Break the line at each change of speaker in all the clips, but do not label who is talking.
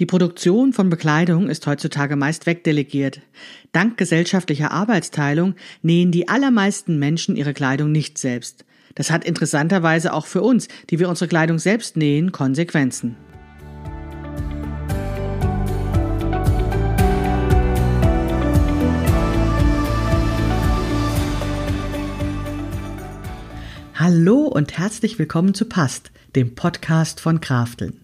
Die Produktion von Bekleidung ist heutzutage meist wegdelegiert. Dank gesellschaftlicher Arbeitsteilung nähen die allermeisten Menschen ihre Kleidung nicht selbst. Das hat interessanterweise auch für uns, die wir unsere Kleidung selbst nähen, Konsequenzen. Hallo und herzlich willkommen zu Past, dem Podcast von Krafteln.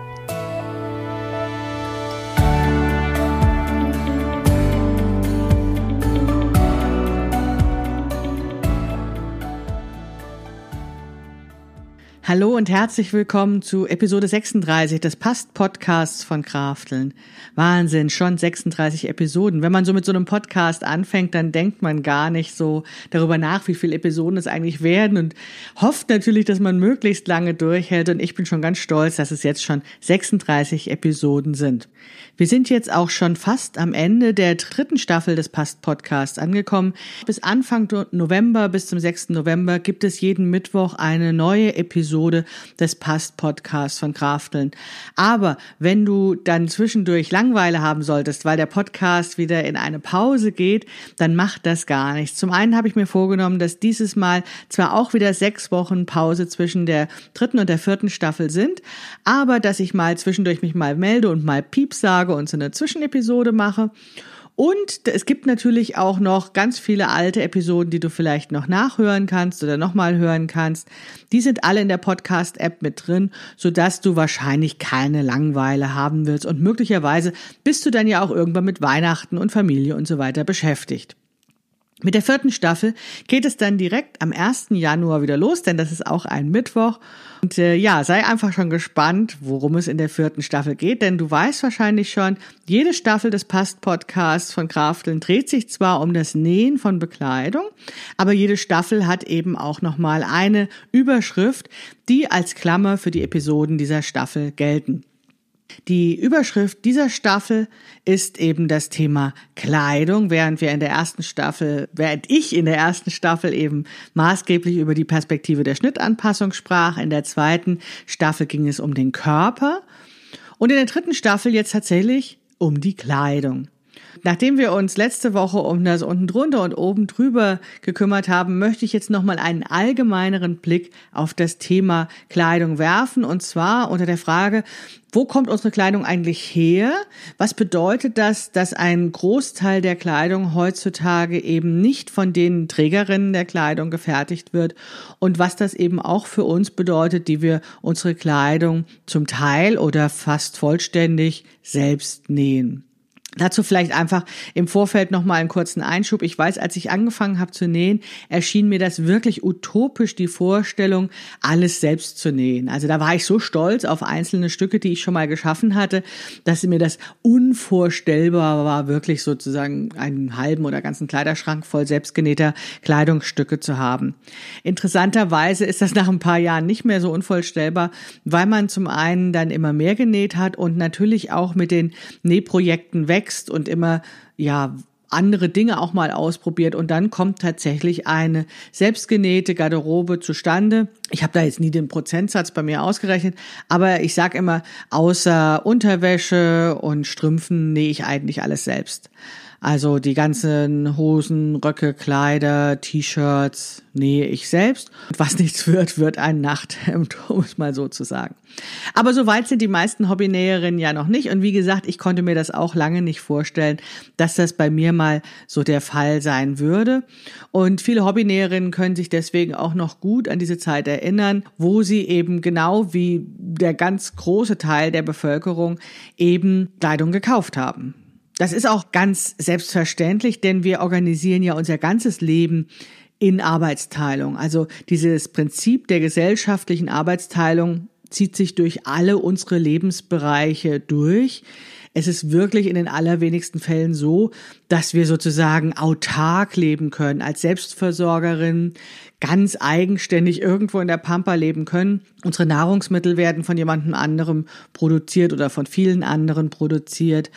Hallo und herzlich willkommen zu Episode 36 des Past-Podcasts von Krafteln. Wahnsinn, schon 36 Episoden. Wenn man so mit so einem Podcast anfängt, dann denkt man gar nicht so darüber nach, wie viele Episoden es eigentlich werden und hofft natürlich, dass man möglichst lange durchhält. Und ich bin schon ganz stolz, dass es jetzt schon 36 Episoden sind. Wir sind jetzt auch schon fast am Ende der dritten Staffel des Past-Podcasts angekommen. Bis Anfang November, bis zum 6. November gibt es jeden Mittwoch eine neue Episode des Past-Podcasts von Krafteln. Aber wenn du dann zwischendurch Langweile haben solltest, weil der Podcast wieder in eine Pause geht, dann macht das gar nichts. Zum einen habe ich mir vorgenommen, dass dieses Mal zwar auch wieder sechs Wochen Pause zwischen der dritten und der vierten Staffel sind, aber dass ich mal zwischendurch mich mal melde und mal Pieps sage und so eine Zwischenepisode mache. Und es gibt natürlich auch noch ganz viele alte Episoden, die du vielleicht noch nachhören kannst oder nochmal hören kannst. Die sind alle in der Podcast-App mit drin, sodass du wahrscheinlich keine Langweile haben willst. Und möglicherweise bist du dann ja auch irgendwann mit Weihnachten und Familie und so weiter beschäftigt. Mit der vierten Staffel geht es dann direkt am 1. Januar wieder los, denn das ist auch ein Mittwoch. Und äh, ja, sei einfach schon gespannt, worum es in der vierten Staffel geht, denn du weißt wahrscheinlich schon, jede Staffel des Past-Podcasts von Krafteln dreht sich zwar um das Nähen von Bekleidung, aber jede Staffel hat eben auch nochmal eine Überschrift, die als Klammer für die Episoden dieser Staffel gelten. Die Überschrift dieser Staffel ist eben das Thema Kleidung, während wir in der ersten Staffel, während ich in der ersten Staffel eben maßgeblich über die Perspektive der Schnittanpassung sprach. In der zweiten Staffel ging es um den Körper und in der dritten Staffel jetzt tatsächlich um die Kleidung. Nachdem wir uns letzte Woche um das unten drunter und oben drüber gekümmert haben, möchte ich jetzt nochmal einen allgemeineren Blick auf das Thema Kleidung werfen und zwar unter der Frage, wo kommt unsere Kleidung eigentlich her? Was bedeutet das, dass ein Großteil der Kleidung heutzutage eben nicht von den Trägerinnen der Kleidung gefertigt wird und was das eben auch für uns bedeutet, die wir unsere Kleidung zum Teil oder fast vollständig selbst nähen? Dazu vielleicht einfach im Vorfeld nochmal einen kurzen Einschub. Ich weiß, als ich angefangen habe zu nähen, erschien mir das wirklich utopisch, die Vorstellung, alles selbst zu nähen. Also da war ich so stolz auf einzelne Stücke, die ich schon mal geschaffen hatte, dass mir das unvorstellbar war, wirklich sozusagen einen halben oder ganzen Kleiderschrank voll selbstgenähter Kleidungsstücke zu haben. Interessanterweise ist das nach ein paar Jahren nicht mehr so unvorstellbar, weil man zum einen dann immer mehr genäht hat und natürlich auch mit den Nähprojekten weg wächst und immer, ja, andere Dinge auch mal ausprobiert und dann kommt tatsächlich eine selbstgenähte Garderobe zustande. Ich habe da jetzt nie den Prozentsatz bei mir ausgerechnet, aber ich sage immer, außer Unterwäsche und Strümpfen nähe ich eigentlich alles selbst. Also die ganzen Hosen, Röcke, Kleider, T-Shirts nähe ich selbst. Und was nichts wird, wird ein Nachthemd, um es mal so zu sagen. Aber so weit sind die meisten Hobbynäherinnen ja noch nicht. Und wie gesagt, ich konnte mir das auch lange nicht vorstellen, dass das bei mir mal so der Fall sein würde. Und viele Hobbynäherinnen können sich deswegen auch noch gut an diese Zeit erinnern, wo sie eben genau wie der ganz große Teil der Bevölkerung eben Kleidung gekauft haben. Das ist auch ganz selbstverständlich, denn wir organisieren ja unser ganzes Leben in Arbeitsteilung. Also dieses Prinzip der gesellschaftlichen Arbeitsteilung zieht sich durch alle unsere Lebensbereiche durch. es ist wirklich in den allerwenigsten Fällen so, dass wir sozusagen autark leben können, als Selbstversorgerin ganz eigenständig irgendwo in der Pampa leben können. Unsere Nahrungsmittel werden von jemandem anderem produziert oder von vielen anderen produziert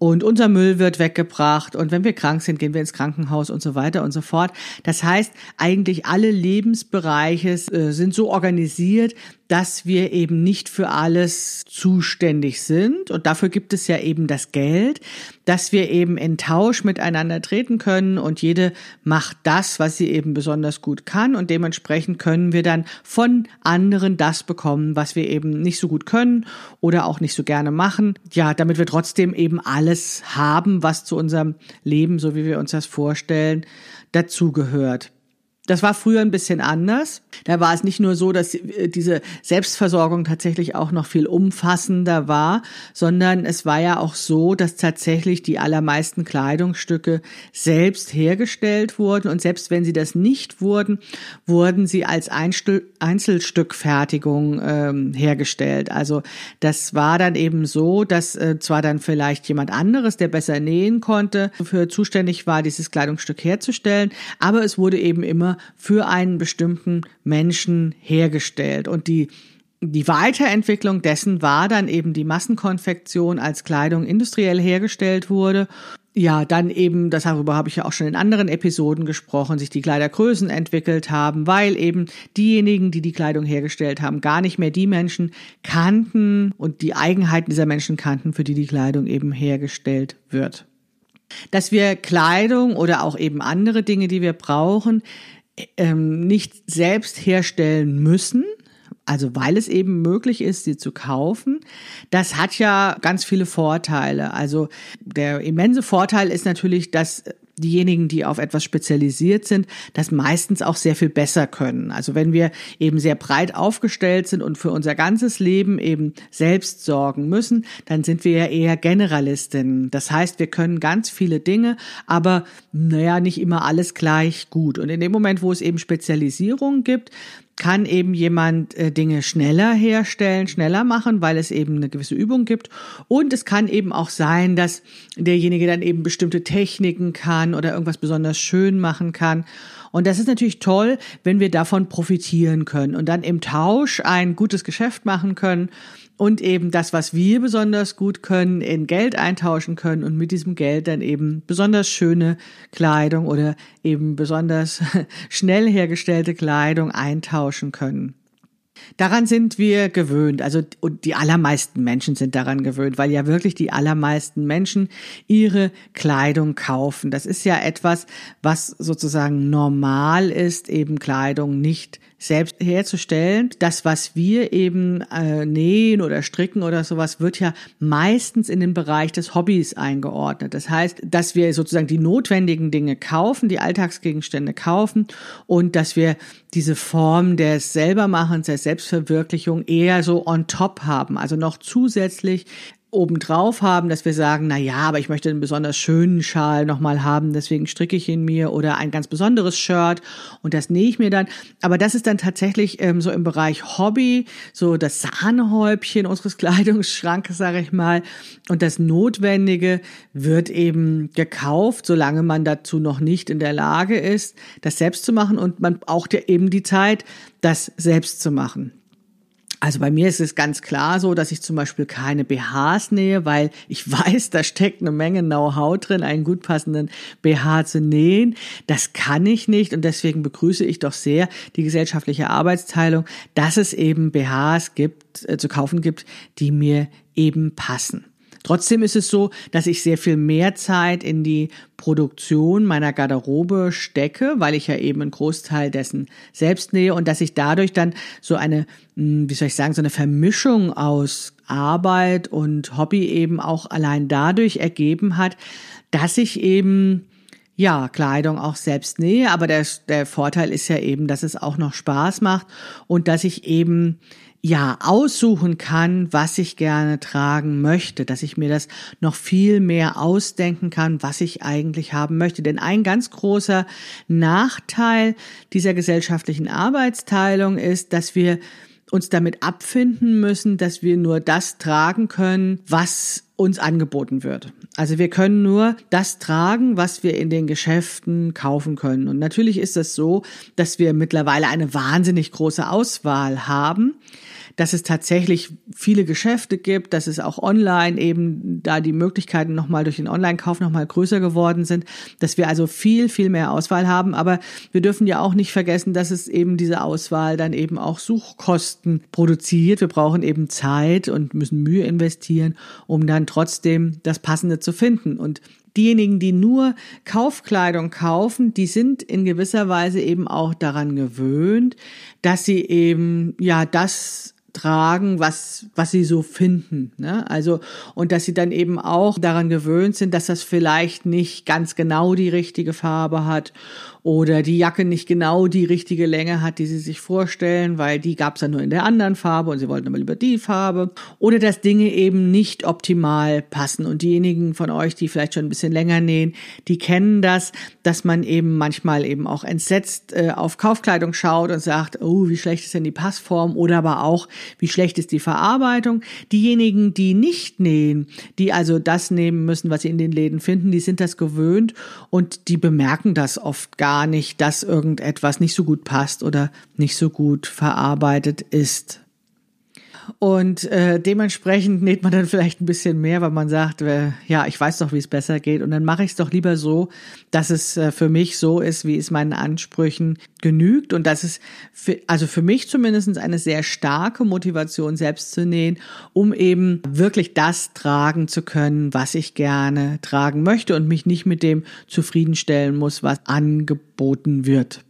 und unser Müll wird weggebracht und wenn wir krank sind, gehen wir ins Krankenhaus und so weiter und so fort. Das heißt, eigentlich alle Lebensbereiche äh, sind so organisiert, dass wir eben nicht für alles zuständig sind. Und dafür gibt es ja eben das Geld, dass wir eben in Tausch miteinander treten können und jede macht das, was sie eben besonders gut kann. Und dementsprechend können wir dann von anderen das bekommen, was wir eben nicht so gut können oder auch nicht so gerne machen. Ja, damit wir trotzdem eben alles haben, was zu unserem Leben, so wie wir uns das vorstellen, dazugehört. Das war früher ein bisschen anders. Da war es nicht nur so, dass äh, diese Selbstversorgung tatsächlich auch noch viel umfassender war, sondern es war ja auch so, dass tatsächlich die allermeisten Kleidungsstücke selbst hergestellt wurden und selbst wenn sie das nicht wurden, wurden sie als Einzelstückfertigung ähm, hergestellt. Also das war dann eben so, dass äh, zwar dann vielleicht jemand anderes, der besser nähen konnte, für zuständig war, dieses Kleidungsstück herzustellen, aber es wurde eben immer für einen bestimmten Menschen hergestellt. Und die die Weiterentwicklung dessen war dann eben die Massenkonfektion, als Kleidung industriell hergestellt wurde. Ja, dann eben, das darüber habe ich ja auch schon in anderen Episoden gesprochen, sich die Kleidergrößen entwickelt haben, weil eben diejenigen, die die Kleidung hergestellt haben, gar nicht mehr die Menschen kannten und die Eigenheiten dieser Menschen kannten, für die die Kleidung eben hergestellt wird. Dass wir Kleidung oder auch eben andere Dinge, die wir brauchen, ähm, nicht selbst herstellen müssen, also weil es eben möglich ist, sie zu kaufen, das hat ja ganz viele Vorteile. Also der immense Vorteil ist natürlich, dass diejenigen, die auf etwas spezialisiert sind, das meistens auch sehr viel besser können. Also wenn wir eben sehr breit aufgestellt sind und für unser ganzes Leben eben selbst sorgen müssen, dann sind wir ja eher Generalistinnen. Das heißt, wir können ganz viele Dinge, aber naja, nicht immer alles gleich gut. Und in dem Moment, wo es eben Spezialisierung gibt, kann eben jemand äh, Dinge schneller herstellen, schneller machen, weil es eben eine gewisse Übung gibt. Und es kann eben auch sein, dass derjenige dann eben bestimmte Techniken kann oder irgendwas besonders schön machen kann. Und das ist natürlich toll, wenn wir davon profitieren können und dann im Tausch ein gutes Geschäft machen können und eben das, was wir besonders gut können, in Geld eintauschen können und mit diesem Geld dann eben besonders schöne Kleidung oder eben besonders schnell hergestellte Kleidung eintauschen können. Daran sind wir gewöhnt, also und die allermeisten Menschen sind daran gewöhnt, weil ja wirklich die allermeisten Menschen ihre Kleidung kaufen. Das ist ja etwas, was sozusagen normal ist, eben Kleidung nicht selbst herzustellen. Das, was wir eben äh, nähen oder stricken oder sowas, wird ja meistens in den Bereich des Hobbys eingeordnet. Das heißt, dass wir sozusagen die notwendigen Dinge kaufen, die Alltagsgegenstände kaufen und dass wir diese Form des Selbermachens, der Selbstverwirklichung eher so on top haben, also noch zusätzlich obendrauf haben, dass wir sagen, na ja, aber ich möchte einen besonders schönen Schal nochmal haben, deswegen stricke ich ihn mir oder ein ganz besonderes Shirt und das nähe ich mir dann. Aber das ist dann tatsächlich ähm, so im Bereich Hobby, so das Sahnehäubchen unseres Kleidungsschrankes, sage ich mal. Und das Notwendige wird eben gekauft, solange man dazu noch nicht in der Lage ist, das selbst zu machen. Und man braucht ja eben die Zeit, das selbst zu machen. Also bei mir ist es ganz klar so, dass ich zum Beispiel keine BHs nähe, weil ich weiß, da steckt eine Menge Know-how drin, einen gut passenden BH zu nähen. Das kann ich nicht und deswegen begrüße ich doch sehr die gesellschaftliche Arbeitsteilung, dass es eben BHs gibt, äh, zu kaufen gibt, die mir eben passen. Trotzdem ist es so, dass ich sehr viel mehr Zeit in die Produktion meiner Garderobe stecke, weil ich ja eben einen Großteil dessen selbst nähe und dass ich dadurch dann so eine, hm, wie soll ich sagen, so eine Vermischung aus Arbeit und Hobby eben auch allein dadurch ergeben hat, dass ich eben ja, Kleidung auch selbst nähe, aber der, der Vorteil ist ja eben, dass es auch noch Spaß macht und dass ich eben ja aussuchen kann, was ich gerne tragen möchte, dass ich mir das noch viel mehr ausdenken kann, was ich eigentlich haben möchte. Denn ein ganz großer Nachteil dieser gesellschaftlichen Arbeitsteilung ist, dass wir uns damit abfinden müssen, dass wir nur das tragen können, was uns angeboten wird. Also wir können nur das tragen, was wir in den Geschäften kaufen können. Und natürlich ist es so, dass wir mittlerweile eine wahnsinnig große Auswahl haben dass es tatsächlich viele Geschäfte gibt, dass es auch online eben da die Möglichkeiten nochmal durch den Online-Kauf nochmal größer geworden sind, dass wir also viel, viel mehr Auswahl haben. Aber wir dürfen ja auch nicht vergessen, dass es eben diese Auswahl dann eben auch Suchkosten produziert. Wir brauchen eben Zeit und müssen Mühe investieren, um dann trotzdem das Passende zu finden. Und diejenigen, die nur Kaufkleidung kaufen, die sind in gewisser Weise eben auch daran gewöhnt, dass sie eben ja das tragen, was, was sie so finden. Ne? Also, und dass sie dann eben auch daran gewöhnt sind, dass das vielleicht nicht ganz genau die richtige Farbe hat oder die Jacke nicht genau die richtige Länge hat, die sie sich vorstellen, weil die gab es ja nur in der anderen Farbe und sie wollten aber lieber die Farbe. Oder dass Dinge eben nicht optimal passen. Und diejenigen von euch, die vielleicht schon ein bisschen länger nähen, die kennen das, dass man eben manchmal eben auch entsetzt äh, auf Kaufkleidung schaut und sagt, oh, wie schlecht ist denn die Passform oder aber auch, wie schlecht ist die Verarbeitung. Diejenigen, die nicht nähen, die also das nehmen müssen, was sie in den Läden finden, die sind das gewöhnt und die bemerken das oft gar nicht, dass irgendetwas nicht so gut passt oder nicht so gut verarbeitet ist. Und äh, dementsprechend näht man dann vielleicht ein bisschen mehr, weil man sagt, äh, ja, ich weiß doch, wie es besser geht. Und dann mache ich es doch lieber so, dass es äh, für mich so ist, wie es meinen Ansprüchen genügt. Und das ist für, also für mich zumindest eine sehr starke Motivation, selbst zu nähen, um eben wirklich das tragen zu können, was ich gerne tragen möchte und mich nicht mit dem zufriedenstellen muss, was angeboten wird.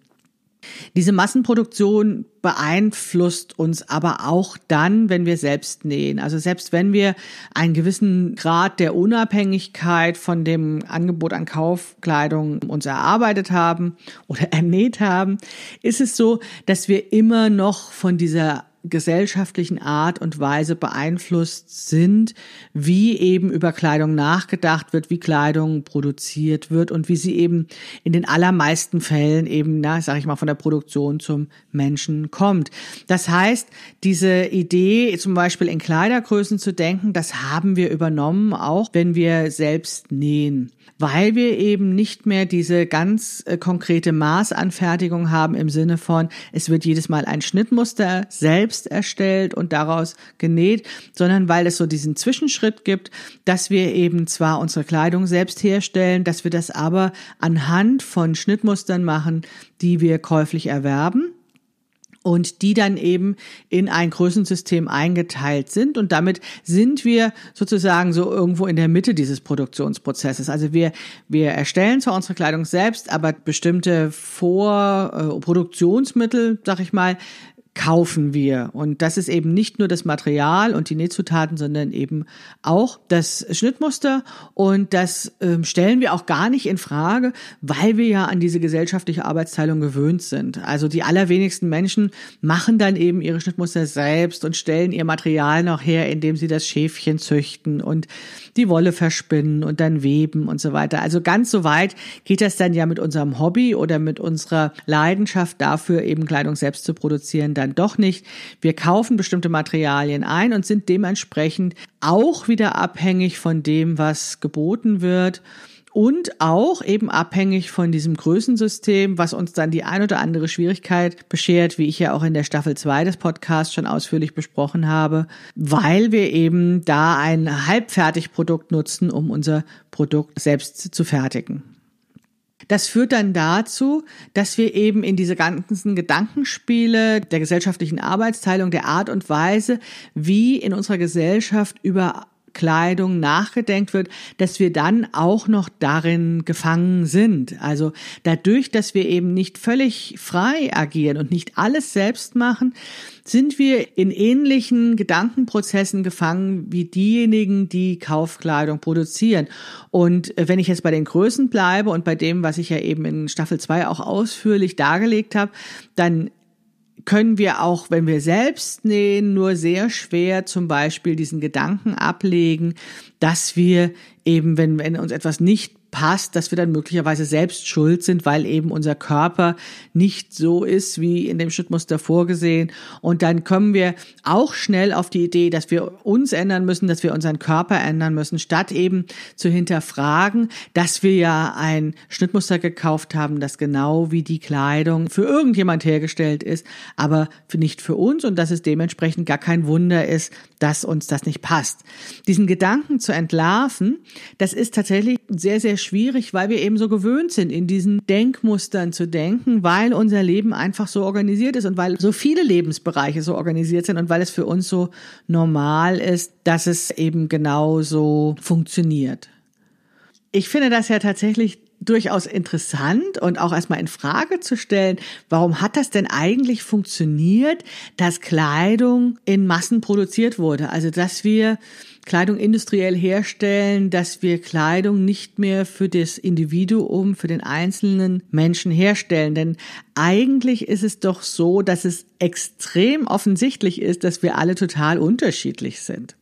Diese Massenproduktion beeinflusst uns aber auch dann, wenn wir selbst nähen. Also selbst wenn wir einen gewissen Grad der Unabhängigkeit von dem Angebot an Kaufkleidung uns erarbeitet haben oder ernäht haben, ist es so, dass wir immer noch von dieser gesellschaftlichen Art und Weise beeinflusst sind, wie eben über Kleidung nachgedacht wird, wie Kleidung produziert wird und wie sie eben in den allermeisten Fällen eben, na, sag ich mal, von der Produktion zum Menschen kommt. Das heißt, diese Idee, zum Beispiel in Kleidergrößen zu denken, das haben wir übernommen, auch wenn wir selbst nähen weil wir eben nicht mehr diese ganz äh, konkrete Maßanfertigung haben im Sinne von, es wird jedes Mal ein Schnittmuster selbst erstellt und daraus genäht, sondern weil es so diesen Zwischenschritt gibt, dass wir eben zwar unsere Kleidung selbst herstellen, dass wir das aber anhand von Schnittmustern machen, die wir käuflich erwerben und die dann eben in ein Größensystem eingeteilt sind. Und damit sind wir sozusagen so irgendwo in der Mitte dieses Produktionsprozesses. Also wir, wir erstellen zwar unsere Kleidung selbst, aber bestimmte Vorproduktionsmittel, sag ich mal, kaufen wir. Und das ist eben nicht nur das Material und die Nähzutaten, sondern eben auch das Schnittmuster. Und das ähm, stellen wir auch gar nicht in Frage, weil wir ja an diese gesellschaftliche Arbeitsteilung gewöhnt sind. Also die allerwenigsten Menschen machen dann eben ihre Schnittmuster selbst und stellen ihr Material noch her, indem sie das Schäfchen züchten und die Wolle verspinnen und dann weben und so weiter. Also ganz so weit geht das dann ja mit unserem Hobby oder mit unserer Leidenschaft dafür, eben Kleidung selbst zu produzieren dann doch nicht. Wir kaufen bestimmte Materialien ein und sind dementsprechend auch wieder abhängig von dem, was geboten wird und auch eben abhängig von diesem Größensystem, was uns dann die ein oder andere Schwierigkeit beschert, wie ich ja auch in der Staffel 2 des Podcasts schon ausführlich besprochen habe, weil wir eben da ein Halbfertigprodukt nutzen, um unser Produkt selbst zu fertigen. Das führt dann dazu, dass wir eben in diese ganzen Gedankenspiele der gesellschaftlichen Arbeitsteilung, der Art und Weise, wie in unserer Gesellschaft über Kleidung nachgedenkt wird, dass wir dann auch noch darin gefangen sind. Also dadurch, dass wir eben nicht völlig frei agieren und nicht alles selbst machen, sind wir in ähnlichen Gedankenprozessen gefangen wie diejenigen, die Kaufkleidung produzieren. Und wenn ich jetzt bei den Größen bleibe und bei dem, was ich ja eben in Staffel 2 auch ausführlich dargelegt habe, dann können wir auch, wenn wir selbst nähen, nur sehr schwer zum Beispiel diesen Gedanken ablegen, dass wir eben, wenn, wenn uns etwas nicht passt, dass wir dann möglicherweise selbst schuld sind, weil eben unser Körper nicht so ist, wie in dem Schnittmuster vorgesehen. Und dann kommen wir auch schnell auf die Idee, dass wir uns ändern müssen, dass wir unseren Körper ändern müssen, statt eben zu hinterfragen, dass wir ja ein Schnittmuster gekauft haben, das genau wie die Kleidung für irgendjemand hergestellt ist, aber nicht für uns und dass es dementsprechend gar kein Wunder ist, dass uns das nicht passt. Diesen Gedanken zu entlarven, das ist tatsächlich sehr, sehr schwierig, weil wir eben so gewöhnt sind, in diesen Denkmustern zu denken, weil unser Leben einfach so organisiert ist und weil so viele Lebensbereiche so organisiert sind und weil es für uns so normal ist, dass es eben genau so funktioniert. Ich finde das ja tatsächlich durchaus interessant und auch erstmal in Frage zu stellen, warum hat das denn eigentlich funktioniert, dass Kleidung in Massen produziert wurde? Also, dass wir Kleidung industriell herstellen, dass wir Kleidung nicht mehr für das Individuum, für den einzelnen Menschen herstellen. Denn eigentlich ist es doch so, dass es extrem offensichtlich ist, dass wir alle total unterschiedlich sind.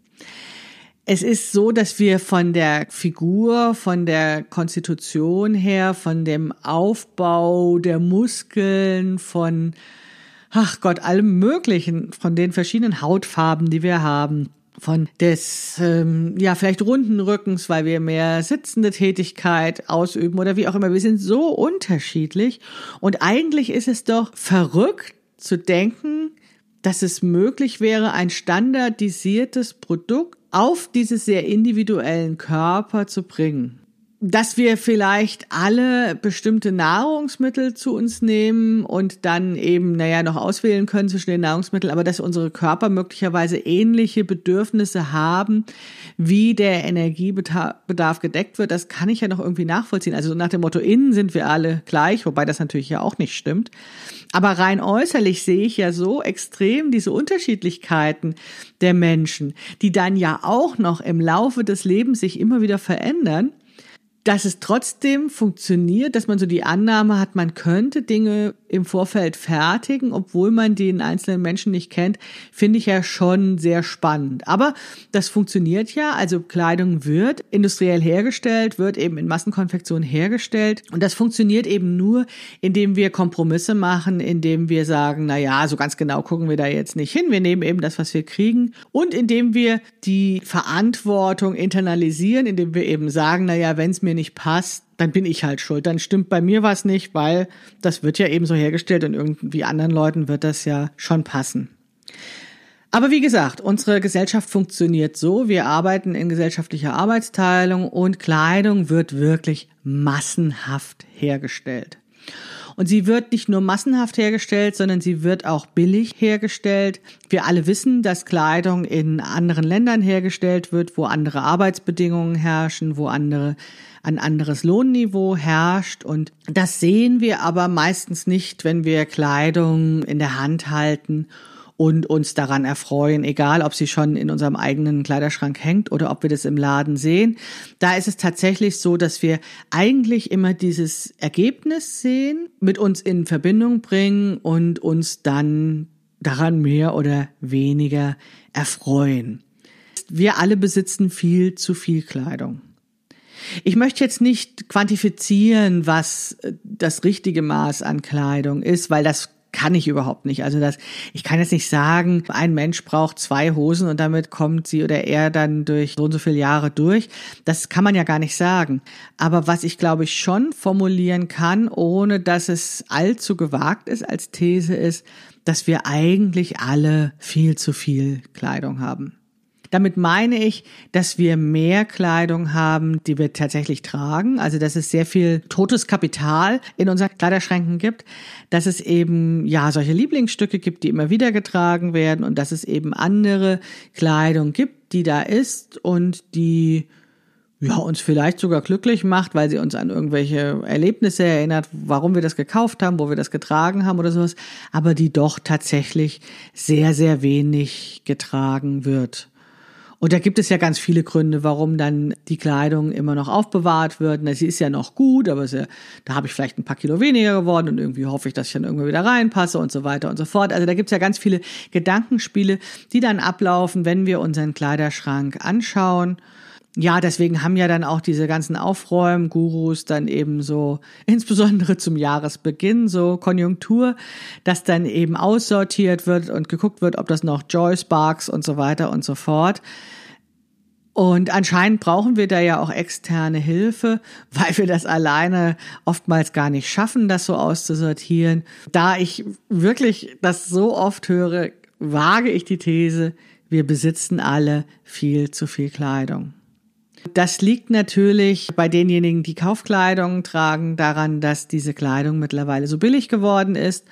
Es ist so, dass wir von der Figur, von der Konstitution her, von dem Aufbau der Muskeln, von, ach Gott, allem Möglichen, von den verschiedenen Hautfarben, die wir haben, von des, ähm, ja, vielleicht runden Rückens, weil wir mehr sitzende Tätigkeit ausüben oder wie auch immer. Wir sind so unterschiedlich. Und eigentlich ist es doch verrückt zu denken, dass es möglich wäre, ein standardisiertes Produkt auf diese sehr individuellen Körper zu bringen dass wir vielleicht alle bestimmte Nahrungsmittel zu uns nehmen und dann eben, naja, noch auswählen können zwischen den Nahrungsmitteln, aber dass unsere Körper möglicherweise ähnliche Bedürfnisse haben, wie der Energiebedarf gedeckt wird, das kann ich ja noch irgendwie nachvollziehen. Also nach dem Motto, innen sind wir alle gleich, wobei das natürlich ja auch nicht stimmt. Aber rein äußerlich sehe ich ja so extrem diese Unterschiedlichkeiten der Menschen, die dann ja auch noch im Laufe des Lebens sich immer wieder verändern dass es trotzdem funktioniert, dass man so die Annahme hat, man könnte Dinge im Vorfeld fertigen, obwohl man den einzelnen Menschen nicht kennt, finde ich ja schon sehr spannend. Aber das funktioniert ja, also Kleidung wird industriell hergestellt, wird eben in Massenkonfektion hergestellt. Und das funktioniert eben nur, indem wir Kompromisse machen, indem wir sagen, na ja, so ganz genau gucken wir da jetzt nicht hin, wir nehmen eben das, was wir kriegen. Und indem wir die Verantwortung internalisieren, indem wir eben sagen, na ja, wenn es mir nicht passt, dann bin ich halt schuld. Dann stimmt bei mir was nicht, weil das wird ja eben so hergestellt und irgendwie anderen Leuten wird das ja schon passen. Aber wie gesagt, unsere Gesellschaft funktioniert so. Wir arbeiten in gesellschaftlicher Arbeitsteilung und Kleidung wird wirklich massenhaft hergestellt. Und sie wird nicht nur massenhaft hergestellt, sondern sie wird auch billig hergestellt. Wir alle wissen, dass Kleidung in anderen Ländern hergestellt wird, wo andere Arbeitsbedingungen herrschen, wo andere ein anderes Lohnniveau herrscht. Und das sehen wir aber meistens nicht, wenn wir Kleidung in der Hand halten und uns daran erfreuen, egal ob sie schon in unserem eigenen Kleiderschrank hängt oder ob wir das im Laden sehen. Da ist es tatsächlich so, dass wir eigentlich immer dieses Ergebnis sehen, mit uns in Verbindung bringen und uns dann daran mehr oder weniger erfreuen. Wir alle besitzen viel zu viel Kleidung. Ich möchte jetzt nicht quantifizieren, was äh, das richtige Maß an Kleidung ist, weil das kann ich überhaupt nicht. Also das, ich kann jetzt nicht sagen, ein Mensch braucht zwei Hosen und damit kommt sie oder er dann durch so und so viele Jahre durch. Das kann man ja gar nicht sagen. Aber was ich glaube ich schon formulieren kann, ohne dass es allzu gewagt ist als These ist, dass wir eigentlich alle viel zu viel Kleidung haben. Damit meine ich, dass wir mehr Kleidung haben, die wir tatsächlich tragen. Also, dass es sehr viel totes Kapital in unseren Kleiderschränken gibt. Dass es eben, ja, solche Lieblingsstücke gibt, die immer wieder getragen werden und dass es eben andere Kleidung gibt, die da ist und die ja, uns vielleicht sogar glücklich macht, weil sie uns an irgendwelche Erlebnisse erinnert, warum wir das gekauft haben, wo wir das getragen haben oder sowas, aber die doch tatsächlich sehr, sehr wenig getragen wird. Und da gibt es ja ganz viele Gründe, warum dann die Kleidung immer noch aufbewahrt wird. Na, sie ist ja noch gut, aber ja, da habe ich vielleicht ein paar Kilo weniger geworden und irgendwie hoffe ich, dass ich dann irgendwann wieder reinpasse und so weiter und so fort. Also da gibt es ja ganz viele Gedankenspiele, die dann ablaufen, wenn wir unseren Kleiderschrank anschauen. Ja, deswegen haben ja dann auch diese ganzen Aufräumgurus dann eben so, insbesondere zum Jahresbeginn, so Konjunktur, dass dann eben aussortiert wird und geguckt wird, ob das noch Joy Sparks und so weiter und so fort. Und anscheinend brauchen wir da ja auch externe Hilfe, weil wir das alleine oftmals gar nicht schaffen, das so auszusortieren. Da ich wirklich das so oft höre, wage ich die These, wir besitzen alle viel zu viel Kleidung. Das liegt natürlich bei denjenigen, die Kaufkleidung tragen, daran, dass diese Kleidung mittlerweile so billig geworden ist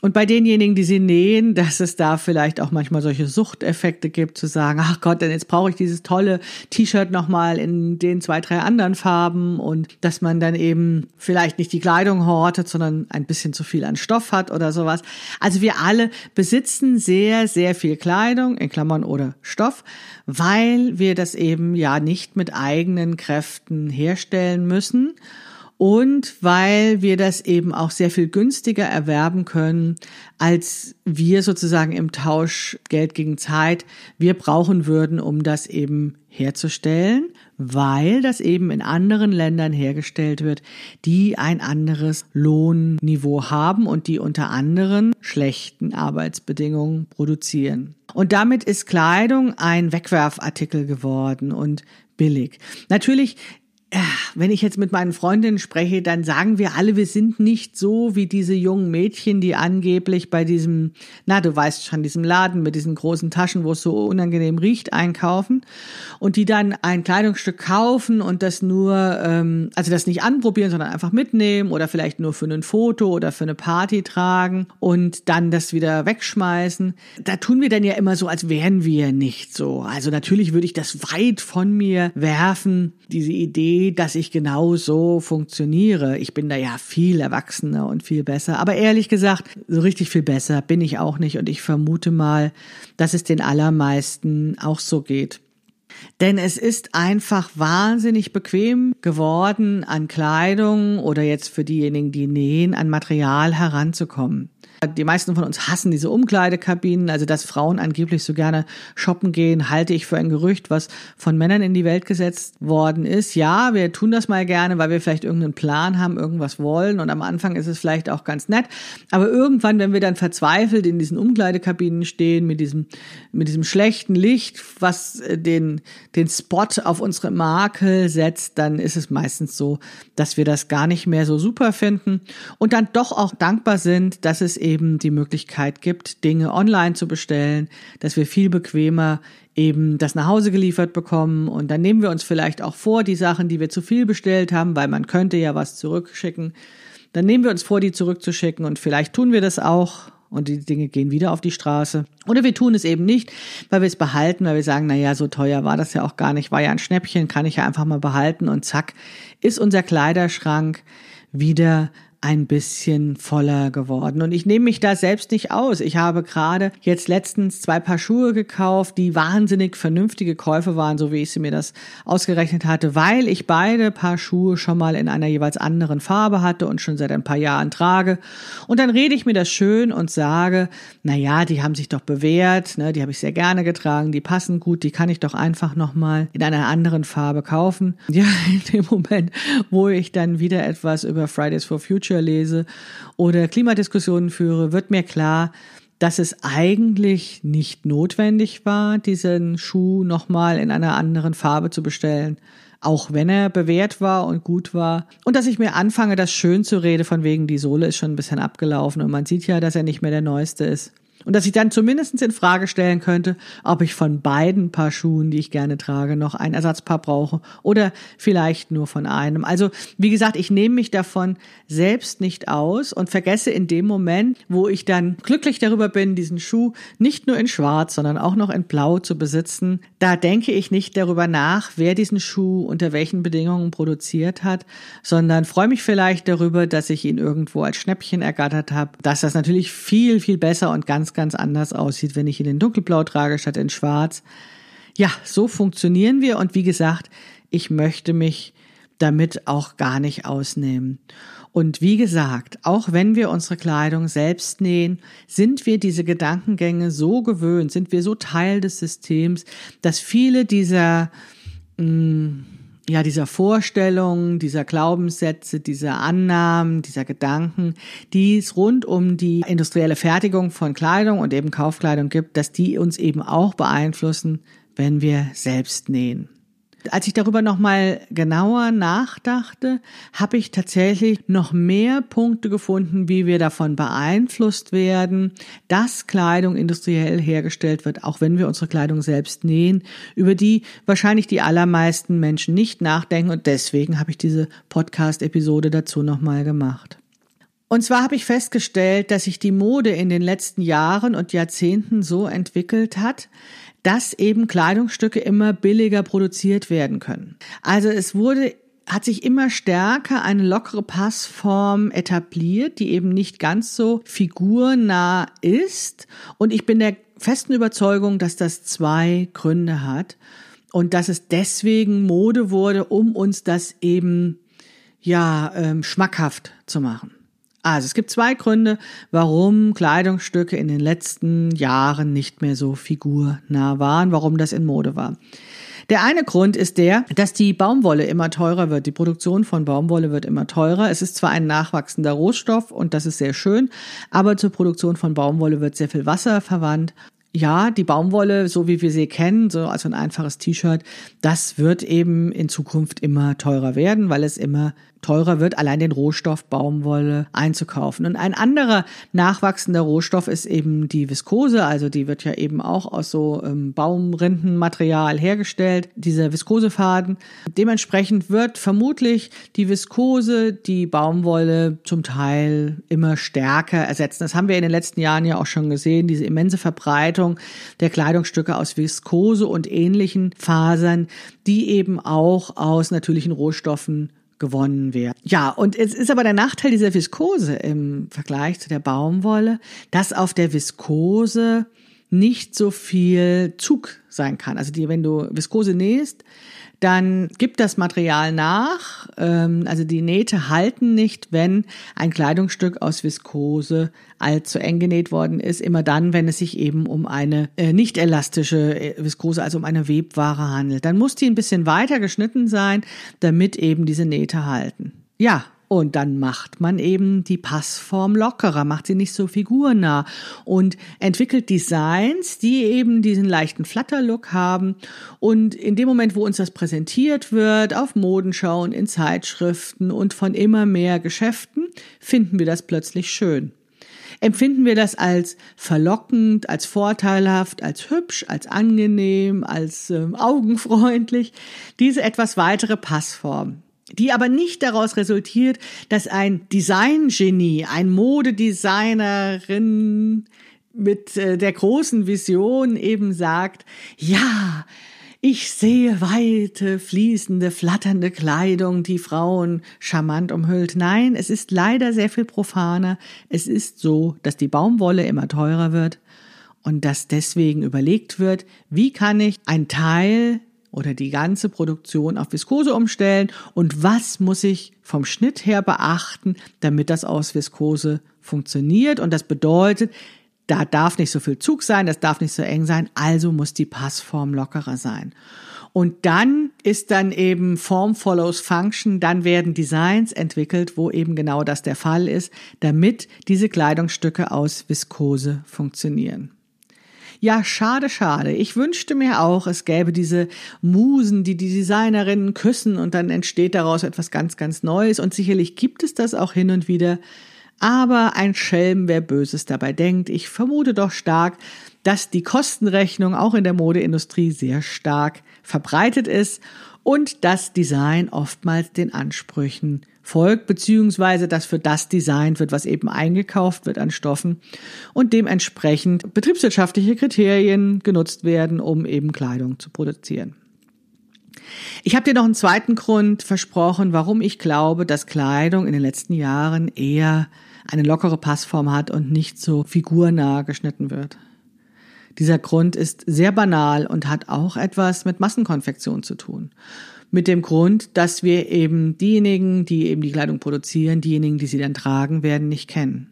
und bei denjenigen, die sie nähen, dass es da vielleicht auch manchmal solche Suchteffekte gibt, zu sagen, ach Gott, denn jetzt brauche ich dieses tolle T-Shirt nochmal in den zwei, drei anderen Farben und dass man dann eben vielleicht nicht die Kleidung hortet, sondern ein bisschen zu viel an Stoff hat oder sowas. Also wir alle besitzen sehr, sehr viel Kleidung, in Klammern oder Stoff, weil wir das eben ja nicht mit eigenen Kräften herstellen müssen und weil wir das eben auch sehr viel günstiger erwerben können, als wir sozusagen im Tausch Geld gegen Zeit wir brauchen würden, um das eben herzustellen, weil das eben in anderen Ländern hergestellt wird, die ein anderes Lohnniveau haben und die unter anderen schlechten Arbeitsbedingungen produzieren. Und damit ist Kleidung ein Wegwerfartikel geworden und billig. Natürlich wenn ich jetzt mit meinen Freundinnen spreche, dann sagen wir alle, wir sind nicht so wie diese jungen Mädchen, die angeblich bei diesem, na, du weißt schon, diesem Laden mit diesen großen Taschen, wo es so unangenehm riecht, einkaufen und die dann ein Kleidungsstück kaufen und das nur, ähm, also das nicht anprobieren, sondern einfach mitnehmen oder vielleicht nur für ein Foto oder für eine Party tragen und dann das wieder wegschmeißen. Da tun wir dann ja immer so, als wären wir nicht so. Also natürlich würde ich das weit von mir werfen, diese Idee, dass ich genau so funktioniere. Ich bin da ja viel erwachsener und viel besser. Aber ehrlich gesagt, so richtig viel besser bin ich auch nicht. Und ich vermute mal, dass es den allermeisten auch so geht. Denn es ist einfach wahnsinnig bequem geworden, an Kleidung oder jetzt für diejenigen, die nähen, an Material heranzukommen. Die meisten von uns hassen diese Umkleidekabinen, also dass Frauen angeblich so gerne shoppen gehen, halte ich für ein Gerücht, was von Männern in die Welt gesetzt worden ist. Ja, wir tun das mal gerne, weil wir vielleicht irgendeinen Plan haben, irgendwas wollen und am Anfang ist es vielleicht auch ganz nett, aber irgendwann, wenn wir dann verzweifelt in diesen Umkleidekabinen stehen mit diesem mit diesem schlechten Licht, was äh, den den Spot auf unsere Marke setzt, dann ist es meistens so, dass wir das gar nicht mehr so super finden und dann doch auch dankbar sind, dass es eben die Möglichkeit gibt, Dinge online zu bestellen, dass wir viel bequemer eben das nach Hause geliefert bekommen. Und dann nehmen wir uns vielleicht auch vor, die Sachen, die wir zu viel bestellt haben, weil man könnte ja was zurückschicken, dann nehmen wir uns vor, die zurückzuschicken und vielleicht tun wir das auch. Und die Dinge gehen wieder auf die Straße. Oder wir tun es eben nicht, weil wir es behalten, weil wir sagen, na ja, so teuer war das ja auch gar nicht, war ja ein Schnäppchen, kann ich ja einfach mal behalten. Und zack, ist unser Kleiderschrank wieder ein bisschen voller geworden. Und ich nehme mich da selbst nicht aus. Ich habe gerade jetzt letztens zwei Paar Schuhe gekauft, die wahnsinnig vernünftige Käufe waren, so wie ich sie mir das ausgerechnet hatte, weil ich beide Paar Schuhe schon mal in einer jeweils anderen Farbe hatte und schon seit ein paar Jahren trage. Und dann rede ich mir das schön und sage, na ja, die haben sich doch bewährt, ne, die habe ich sehr gerne getragen, die passen gut, die kann ich doch einfach nochmal in einer anderen Farbe kaufen. Ja, in dem Moment, wo ich dann wieder etwas über Fridays for Future Future lese oder Klimadiskussionen führe, wird mir klar, dass es eigentlich nicht notwendig war, diesen Schuh nochmal in einer anderen Farbe zu bestellen, auch wenn er bewährt war und gut war. Und dass ich mir anfange, das schön zu reden, von wegen die Sohle ist schon ein bisschen abgelaufen und man sieht ja, dass er nicht mehr der neueste ist. Und dass ich dann zumindest in Frage stellen könnte, ob ich von beiden Paar Schuhen, die ich gerne trage, noch ein Ersatzpaar brauche oder vielleicht nur von einem. Also, wie gesagt, ich nehme mich davon selbst nicht aus und vergesse in dem Moment, wo ich dann glücklich darüber bin, diesen Schuh nicht nur in schwarz, sondern auch noch in blau zu besitzen, da denke ich nicht darüber nach, wer diesen Schuh unter welchen Bedingungen produziert hat, sondern freue mich vielleicht darüber, dass ich ihn irgendwo als Schnäppchen ergattert habe, dass das natürlich viel, viel besser und ganz ganz, ganz anders aussieht, wenn ich ihn in dunkelblau trage statt in schwarz. Ja, so funktionieren wir und wie gesagt, ich möchte mich damit auch gar nicht ausnehmen. Und wie gesagt, auch wenn wir unsere Kleidung selbst nähen, sind wir diese Gedankengänge so gewöhnt, sind wir so Teil des Systems, dass viele dieser mh, ja, dieser Vorstellungen, dieser Glaubenssätze, dieser Annahmen, dieser Gedanken, die es rund um die industrielle Fertigung von Kleidung und eben Kaufkleidung gibt, dass die uns eben auch beeinflussen, wenn wir selbst nähen. Als ich darüber nochmal genauer nachdachte, habe ich tatsächlich noch mehr Punkte gefunden, wie wir davon beeinflusst werden, dass Kleidung industriell hergestellt wird, auch wenn wir unsere Kleidung selbst nähen, über die wahrscheinlich die allermeisten Menschen nicht nachdenken und deswegen habe ich diese Podcast-Episode dazu nochmal gemacht. Und zwar habe ich festgestellt, dass sich die Mode in den letzten Jahren und Jahrzehnten so entwickelt hat, dass eben Kleidungsstücke immer billiger produziert werden können. Also es wurde hat sich immer stärker eine lockere Passform etabliert, die eben nicht ganz so figurnah ist. Und ich bin der festen Überzeugung, dass das zwei Gründe hat und dass es deswegen Mode wurde, um uns das eben ja ähm, schmackhaft zu machen. Also es gibt zwei Gründe, warum Kleidungsstücke in den letzten Jahren nicht mehr so figurnah waren, warum das in Mode war. Der eine Grund ist der, dass die Baumwolle immer teurer wird. Die Produktion von Baumwolle wird immer teurer. Es ist zwar ein nachwachsender Rohstoff und das ist sehr schön, aber zur Produktion von Baumwolle wird sehr viel Wasser verwandt ja, die Baumwolle, so wie wir sie kennen, so als ein einfaches T-Shirt, das wird eben in Zukunft immer teurer werden, weil es immer teurer wird, allein den Rohstoff Baumwolle einzukaufen. Und ein anderer nachwachsender Rohstoff ist eben die Viskose, also die wird ja eben auch aus so ähm, Baumrindenmaterial hergestellt, dieser Viskosefaden. Dementsprechend wird vermutlich die Viskose die Baumwolle zum Teil immer stärker ersetzen. Das haben wir in den letzten Jahren ja auch schon gesehen, diese immense Verbreitung der Kleidungsstücke aus Viskose und ähnlichen Fasern, die eben auch aus natürlichen Rohstoffen gewonnen werden. Ja, und es ist aber der Nachteil dieser Viskose im Vergleich zu der Baumwolle, dass auf der Viskose nicht so viel Zug sein kann. Also die, wenn du Viskose nähst, dann gibt das Material nach. Ähm, also die Nähte halten nicht, wenn ein Kleidungsstück aus Viskose allzu eng genäht worden ist. Immer dann, wenn es sich eben um eine äh, nicht elastische äh, Viskose, also um eine Webware handelt. Dann muss die ein bisschen weiter geschnitten sein, damit eben diese Nähte halten. Ja, und dann macht man eben die Passform lockerer, macht sie nicht so figurnah und entwickelt Designs, die eben diesen leichten Flutter-Look haben. Und in dem Moment, wo uns das präsentiert wird, auf Modenschauen, in Zeitschriften und von immer mehr Geschäften, finden wir das plötzlich schön. Empfinden wir das als verlockend, als vorteilhaft, als hübsch, als angenehm, als äh, augenfreundlich, diese etwas weitere Passform die aber nicht daraus resultiert, dass ein Designgenie, ein Modedesignerin mit äh, der großen Vision eben sagt, ja, ich sehe weite, fließende, flatternde Kleidung, die Frauen charmant umhüllt. Nein, es ist leider sehr viel profaner. Es ist so, dass die Baumwolle immer teurer wird und dass deswegen überlegt wird, wie kann ich ein Teil oder die ganze Produktion auf Viskose umstellen und was muss ich vom Schnitt her beachten, damit das aus Viskose funktioniert und das bedeutet, da darf nicht so viel Zug sein, das darf nicht so eng sein, also muss die Passform lockerer sein. Und dann ist dann eben Form follows Function, dann werden Designs entwickelt, wo eben genau das der Fall ist, damit diese Kleidungsstücke aus Viskose funktionieren. Ja, schade, schade. Ich wünschte mir auch, es gäbe diese Musen, die die Designerinnen küssen und dann entsteht daraus etwas ganz, ganz Neues. Und sicherlich gibt es das auch hin und wieder. Aber ein Schelm, wer Böses dabei denkt. Ich vermute doch stark, dass die Kostenrechnung auch in der Modeindustrie sehr stark verbreitet ist und das Design oftmals den Ansprüchen folgt, beziehungsweise dass für das designt wird, was eben eingekauft wird an Stoffen und dementsprechend betriebswirtschaftliche Kriterien genutzt werden, um eben Kleidung zu produzieren. Ich habe dir noch einen zweiten Grund versprochen, warum ich glaube, dass Kleidung in den letzten Jahren eher eine lockere Passform hat und nicht so figurnah geschnitten wird. Dieser Grund ist sehr banal und hat auch etwas mit Massenkonfektion zu tun mit dem Grund, dass wir eben diejenigen, die eben die Kleidung produzieren, diejenigen, die sie dann tragen, werden nicht kennen.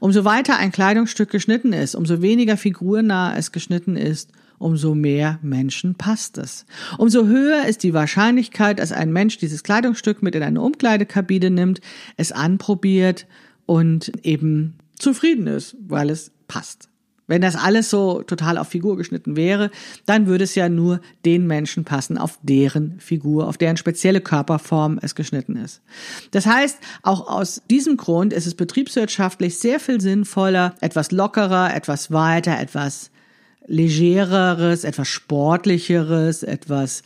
Umso weiter ein Kleidungsstück geschnitten ist, umso weniger figurnah es geschnitten ist, umso mehr Menschen passt es. Umso höher ist die Wahrscheinlichkeit, dass ein Mensch dieses Kleidungsstück mit in eine Umkleidekabine nimmt, es anprobiert und eben zufrieden ist, weil es passt. Wenn das alles so total auf Figur geschnitten wäre, dann würde es ja nur den Menschen passen, auf deren Figur, auf deren spezielle Körperform es geschnitten ist. Das heißt, auch aus diesem Grund ist es betriebswirtschaftlich sehr viel sinnvoller, etwas lockerer, etwas weiter, etwas legereres, etwas sportlicheres, etwas,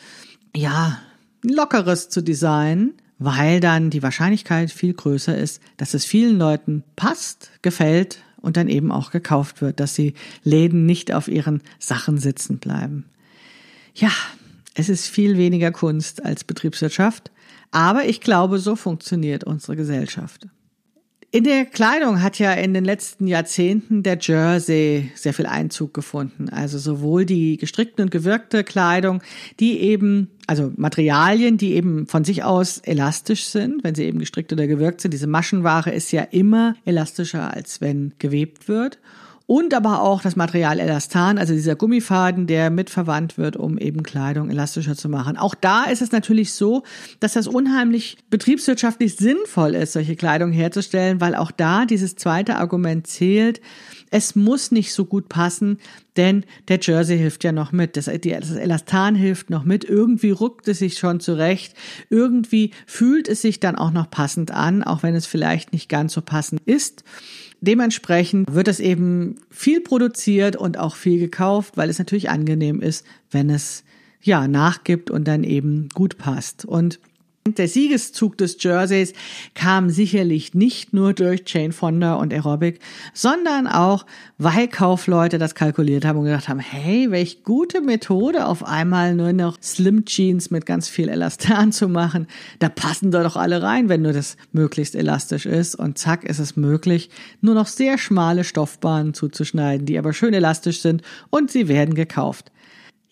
ja, lockeres zu designen, weil dann die Wahrscheinlichkeit viel größer ist, dass es vielen Leuten passt, gefällt und dann eben auch gekauft wird, dass die Läden nicht auf ihren Sachen sitzen bleiben. Ja, es ist viel weniger Kunst als Betriebswirtschaft, aber ich glaube, so funktioniert unsere Gesellschaft. In der Kleidung hat ja in den letzten Jahrzehnten der Jersey sehr viel Einzug gefunden. Also sowohl die gestrickte und gewirkte Kleidung, die eben, also Materialien, die eben von sich aus elastisch sind, wenn sie eben gestrickt oder gewirkt sind. Diese Maschenware ist ja immer elastischer, als wenn gewebt wird und aber auch das Material Elastan, also dieser Gummifaden, der mitverwandt wird, um eben Kleidung elastischer zu machen. Auch da ist es natürlich so, dass das unheimlich betriebswirtschaftlich sinnvoll ist, solche Kleidung herzustellen, weil auch da dieses zweite Argument zählt. Es muss nicht so gut passen, denn der Jersey hilft ja noch mit. Das, das Elastan hilft noch mit. Irgendwie ruckt es sich schon zurecht. Irgendwie fühlt es sich dann auch noch passend an, auch wenn es vielleicht nicht ganz so passend ist. Dementsprechend wird es eben viel produziert und auch viel gekauft, weil es natürlich angenehm ist, wenn es ja nachgibt und dann eben gut passt. Und der Siegeszug des Jerseys kam sicherlich nicht nur durch Jane Fonda und Aerobic, sondern auch, weil Kaufleute das kalkuliert haben und gedacht haben, hey, welch gute Methode, auf einmal nur noch Slim Jeans mit ganz viel Elastan zu machen. Da passen da doch alle rein, wenn nur das möglichst elastisch ist. Und zack, ist es möglich, nur noch sehr schmale Stoffbahnen zuzuschneiden, die aber schön elastisch sind und sie werden gekauft.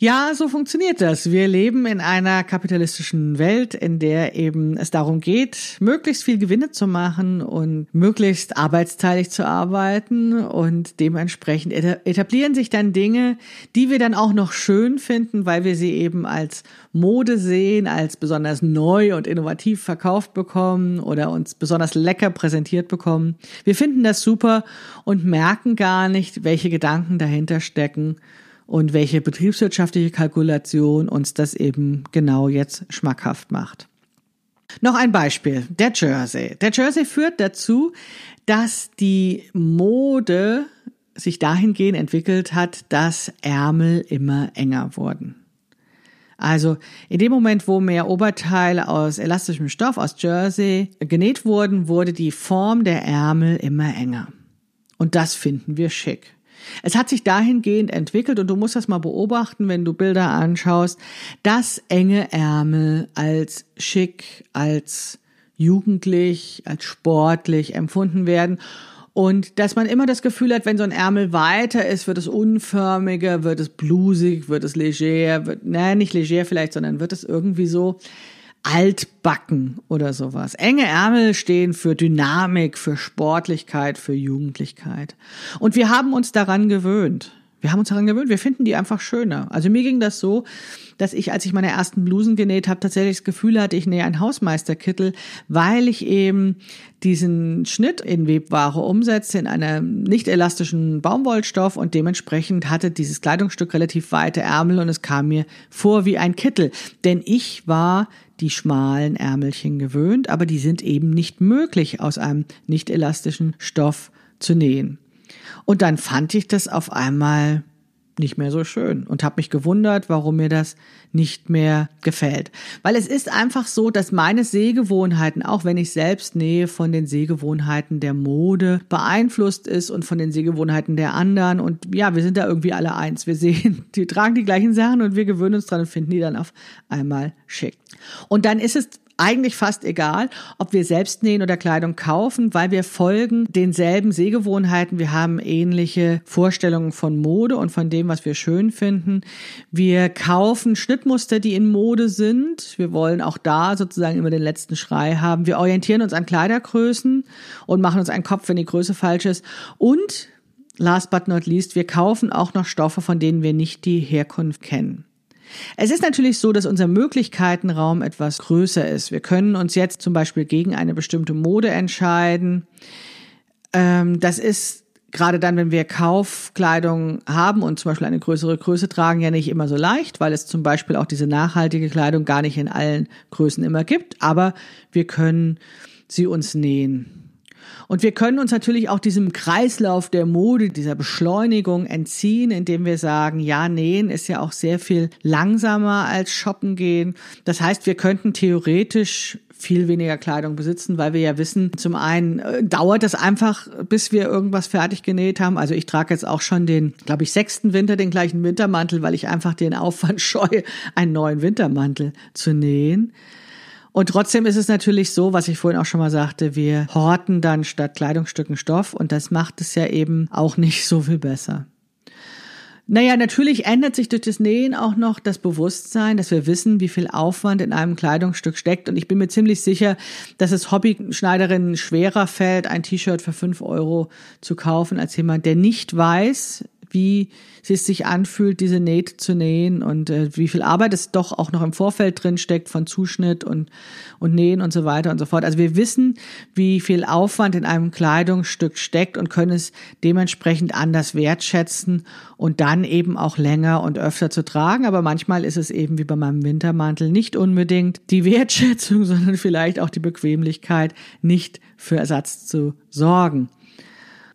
Ja, so funktioniert das. Wir leben in einer kapitalistischen Welt, in der eben es darum geht, möglichst viel Gewinne zu machen und möglichst arbeitsteilig zu arbeiten und dementsprechend etablieren sich dann Dinge, die wir dann auch noch schön finden, weil wir sie eben als Mode sehen, als besonders neu und innovativ verkauft bekommen oder uns besonders lecker präsentiert bekommen. Wir finden das super und merken gar nicht, welche Gedanken dahinter stecken und welche betriebswirtschaftliche Kalkulation uns das eben genau jetzt schmackhaft macht. Noch ein Beispiel, der Jersey. Der Jersey führt dazu, dass die Mode sich dahingehend entwickelt hat, dass Ärmel immer enger wurden. Also in dem Moment, wo mehr Oberteile aus elastischem Stoff, aus Jersey genäht wurden, wurde die Form der Ärmel immer enger. Und das finden wir schick. Es hat sich dahingehend entwickelt und du musst das mal beobachten, wenn du Bilder anschaust, dass enge Ärmel als schick, als jugendlich, als sportlich empfunden werden. Und dass man immer das Gefühl hat, wenn so ein Ärmel weiter ist, wird es unförmiger, wird es blusig, wird es leger, wird, naja, nicht leger vielleicht, sondern wird es irgendwie so, altbacken oder sowas. Enge Ärmel stehen für Dynamik, für Sportlichkeit, für Jugendlichkeit. Und wir haben uns daran gewöhnt. Wir haben uns daran gewöhnt, wir finden die einfach schöner. Also mir ging das so, dass ich, als ich meine ersten Blusen genäht habe, tatsächlich das Gefühl hatte, ich nähe einen Hausmeisterkittel, weil ich eben diesen Schnitt in Webware umsetze, in einem nicht elastischen Baumwollstoff und dementsprechend hatte dieses Kleidungsstück relativ weite Ärmel und es kam mir vor wie ein Kittel. Denn ich war die schmalen Ärmelchen gewöhnt, aber die sind eben nicht möglich aus einem nicht elastischen Stoff zu nähen. Und dann fand ich das auf einmal nicht mehr so schön und habe mich gewundert, warum mir das nicht mehr gefällt. Weil es ist einfach so, dass meine Sehgewohnheiten, auch wenn ich selbst nähe, von den Sehgewohnheiten der Mode beeinflusst ist und von den Sehgewohnheiten der anderen. Und ja, wir sind da irgendwie alle eins. Wir sehen, die tragen die gleichen Sachen und wir gewöhnen uns dran und finden die dann auf einmal schick. Und dann ist es eigentlich fast egal, ob wir selbst nähen oder Kleidung kaufen, weil wir folgen denselben Sehgewohnheiten. Wir haben ähnliche Vorstellungen von Mode und von dem, was wir schön finden. Wir kaufen Schnittmuster, die in Mode sind. Wir wollen auch da sozusagen immer den letzten Schrei haben. Wir orientieren uns an Kleidergrößen und machen uns einen Kopf, wenn die Größe falsch ist. Und last but not least, wir kaufen auch noch Stoffe, von denen wir nicht die Herkunft kennen. Es ist natürlich so, dass unser Möglichkeitenraum etwas größer ist. Wir können uns jetzt zum Beispiel gegen eine bestimmte Mode entscheiden. Ähm, das ist gerade dann, wenn wir Kaufkleidung haben und zum Beispiel eine größere Größe tragen, ja nicht immer so leicht, weil es zum Beispiel auch diese nachhaltige Kleidung gar nicht in allen Größen immer gibt. Aber wir können sie uns nähen. Und wir können uns natürlich auch diesem Kreislauf der Mode, dieser Beschleunigung entziehen, indem wir sagen, ja, nähen ist ja auch sehr viel langsamer als shoppen gehen. Das heißt, wir könnten theoretisch viel weniger Kleidung besitzen, weil wir ja wissen, zum einen äh, dauert es einfach, bis wir irgendwas fertig genäht haben. Also ich trage jetzt auch schon den, glaube ich, sechsten Winter den gleichen Wintermantel, weil ich einfach den Aufwand scheue, einen neuen Wintermantel zu nähen. Und trotzdem ist es natürlich so, was ich vorhin auch schon mal sagte, wir horten dann statt Kleidungsstücken Stoff und das macht es ja eben auch nicht so viel besser. Naja, natürlich ändert sich durch das Nähen auch noch das Bewusstsein, dass wir wissen, wie viel Aufwand in einem Kleidungsstück steckt. Und ich bin mir ziemlich sicher, dass es Hobbyschneiderinnen schwerer fällt, ein T-Shirt für fünf Euro zu kaufen, als jemand, der nicht weiß, wie es sich anfühlt, diese Nähte zu nähen und äh, wie viel Arbeit es doch auch noch im Vorfeld drin steckt von Zuschnitt und, und Nähen und so weiter und so fort. Also wir wissen, wie viel Aufwand in einem Kleidungsstück steckt und können es dementsprechend anders wertschätzen und dann eben auch länger und öfter zu tragen. Aber manchmal ist es eben wie bei meinem Wintermantel nicht unbedingt die Wertschätzung, sondern vielleicht auch die Bequemlichkeit, nicht für Ersatz zu sorgen.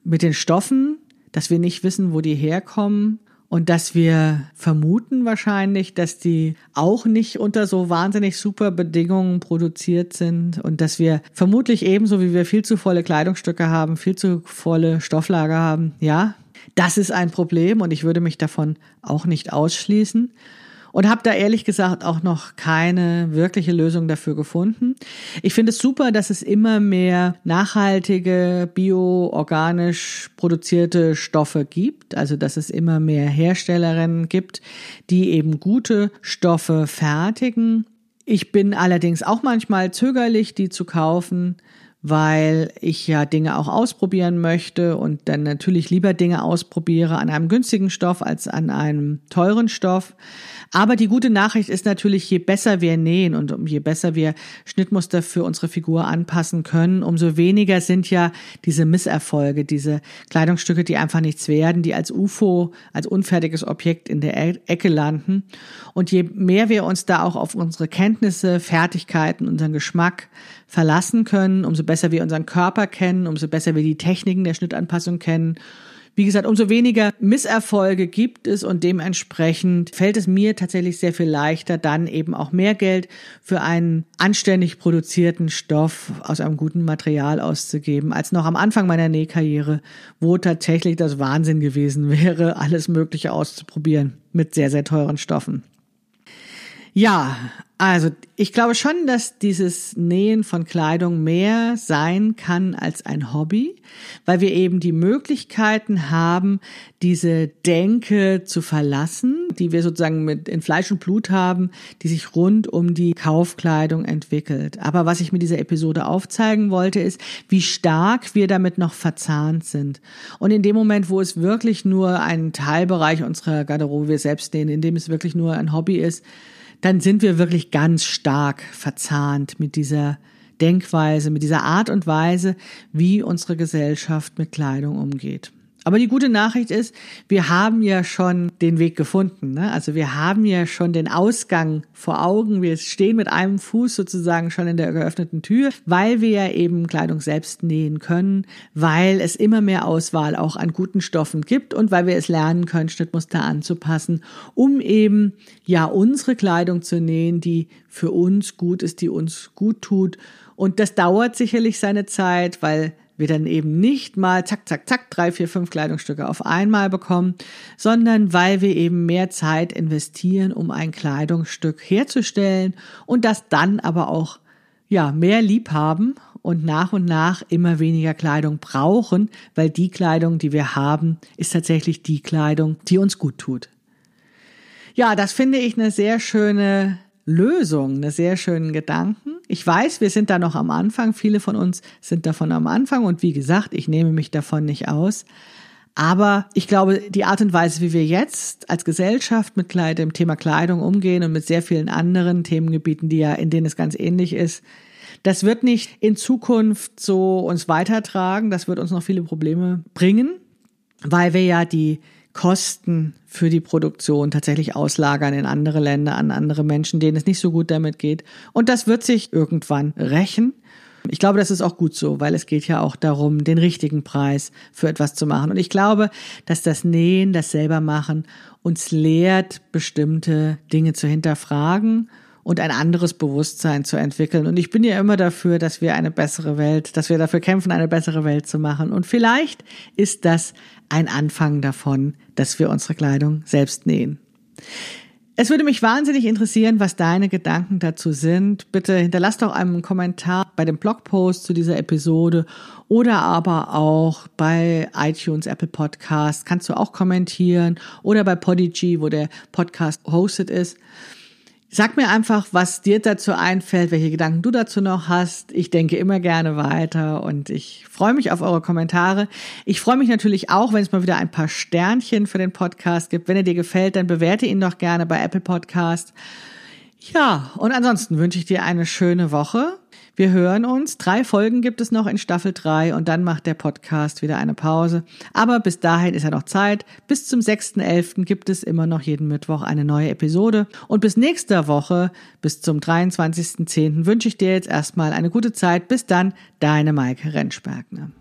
Mit den Stoffen dass wir nicht wissen, wo die herkommen und dass wir vermuten wahrscheinlich, dass die auch nicht unter so wahnsinnig super Bedingungen produziert sind und dass wir vermutlich ebenso wie wir viel zu volle Kleidungsstücke haben, viel zu volle Stofflager haben. Ja, das ist ein Problem und ich würde mich davon auch nicht ausschließen und habe da ehrlich gesagt auch noch keine wirkliche Lösung dafür gefunden. Ich finde es super, dass es immer mehr nachhaltige, bio-organisch produzierte Stoffe gibt, also dass es immer mehr Herstellerinnen gibt, die eben gute Stoffe fertigen. Ich bin allerdings auch manchmal zögerlich, die zu kaufen, weil ich ja Dinge auch ausprobieren möchte und dann natürlich lieber Dinge ausprobiere an einem günstigen Stoff als an einem teuren Stoff. Aber die gute Nachricht ist natürlich, je besser wir nähen und je besser wir Schnittmuster für unsere Figur anpassen können, umso weniger sind ja diese Misserfolge, diese Kleidungsstücke, die einfach nichts werden, die als UFO, als unfertiges Objekt in der e-, Ecke landen. Und je mehr wir uns da auch auf unsere Kenntnisse, Fertigkeiten, unseren Geschmack verlassen können, umso besser wir unseren Körper kennen, umso besser wir die Techniken der Schnittanpassung kennen. Wie gesagt, umso weniger Misserfolge gibt es und dementsprechend fällt es mir tatsächlich sehr viel leichter, dann eben auch mehr Geld für einen anständig produzierten Stoff aus einem guten Material auszugeben, als noch am Anfang meiner Nähkarriere, wo tatsächlich das Wahnsinn gewesen wäre, alles Mögliche auszuprobieren mit sehr, sehr teuren Stoffen. Ja, also ich glaube schon, dass dieses Nähen von Kleidung mehr sein kann als ein Hobby, weil wir eben die Möglichkeiten haben, diese Denke zu verlassen, die wir sozusagen mit in Fleisch und Blut haben, die sich rund um die Kaufkleidung entwickelt. Aber was ich mit dieser Episode aufzeigen wollte, ist, wie stark wir damit noch verzahnt sind. Und in dem Moment, wo es wirklich nur ein Teilbereich unserer Garderobe wir selbst nähen, in dem es wirklich nur ein Hobby ist, dann sind wir wirklich ganz stark verzahnt mit dieser Denkweise, mit dieser Art und Weise, wie unsere Gesellschaft mit Kleidung umgeht. Aber die gute Nachricht ist, wir haben ja schon den Weg gefunden. Ne? Also wir haben ja schon den Ausgang vor Augen. Wir stehen mit einem Fuß sozusagen schon in der geöffneten Tür, weil wir ja eben Kleidung selbst nähen können, weil es immer mehr Auswahl auch an guten Stoffen gibt und weil wir es lernen können, Schnittmuster anzupassen, um eben ja unsere Kleidung zu nähen, die für uns gut ist, die uns gut tut. Und das dauert sicherlich seine Zeit, weil wir dann eben nicht mal zack, zack, zack, drei, vier, fünf Kleidungsstücke auf einmal bekommen, sondern weil wir eben mehr Zeit investieren, um ein Kleidungsstück herzustellen und das dann aber auch ja, mehr lieb haben und nach und nach immer weniger Kleidung brauchen, weil die Kleidung, die wir haben, ist tatsächlich die Kleidung, die uns gut tut. Ja, das finde ich eine sehr schöne Lösung, eine sehr schönen Gedanken. Ich weiß, wir sind da noch am Anfang. Viele von uns sind davon am Anfang und wie gesagt, ich nehme mich davon nicht aus. Aber ich glaube, die Art und Weise, wie wir jetzt als Gesellschaft mit dem Thema Kleidung umgehen und mit sehr vielen anderen Themengebieten, die ja, in denen es ganz ähnlich ist, das wird nicht in Zukunft so uns weitertragen. Das wird uns noch viele Probleme bringen, weil wir ja die Kosten für die Produktion tatsächlich auslagern in andere Länder, an andere Menschen, denen es nicht so gut damit geht. Und das wird sich irgendwann rächen. Ich glaube, das ist auch gut so, weil es geht ja auch darum, den richtigen Preis für etwas zu machen. Und ich glaube, dass das Nähen, das selber machen uns lehrt, bestimmte Dinge zu hinterfragen und ein anderes Bewusstsein zu entwickeln. Und ich bin ja immer dafür, dass wir eine bessere Welt, dass wir dafür kämpfen, eine bessere Welt zu machen. Und vielleicht ist das ein Anfang davon, dass wir unsere Kleidung selbst nähen. Es würde mich wahnsinnig interessieren, was deine Gedanken dazu sind. Bitte hinterlass doch einen Kommentar bei dem Blogpost zu dieser Episode oder aber auch bei iTunes, Apple Podcast kannst du auch kommentieren oder bei Podigy, wo der Podcast hosted ist. Sag mir einfach, was dir dazu einfällt, welche Gedanken du dazu noch hast. Ich denke immer gerne weiter und ich freue mich auf eure Kommentare. Ich freue mich natürlich auch, wenn es mal wieder ein paar Sternchen für den Podcast gibt. Wenn er dir gefällt, dann bewerte ihn doch gerne bei Apple Podcast. Ja, und ansonsten wünsche ich dir eine schöne Woche. Wir hören uns. Drei Folgen gibt es noch in Staffel 3 und dann macht der Podcast wieder eine Pause. Aber bis dahin ist ja noch Zeit. Bis zum 6.11. gibt es immer noch jeden Mittwoch eine neue Episode. Und bis nächste Woche, bis zum 23.10. wünsche ich dir jetzt erstmal eine gute Zeit. Bis dann, deine Maike Rentschbergner.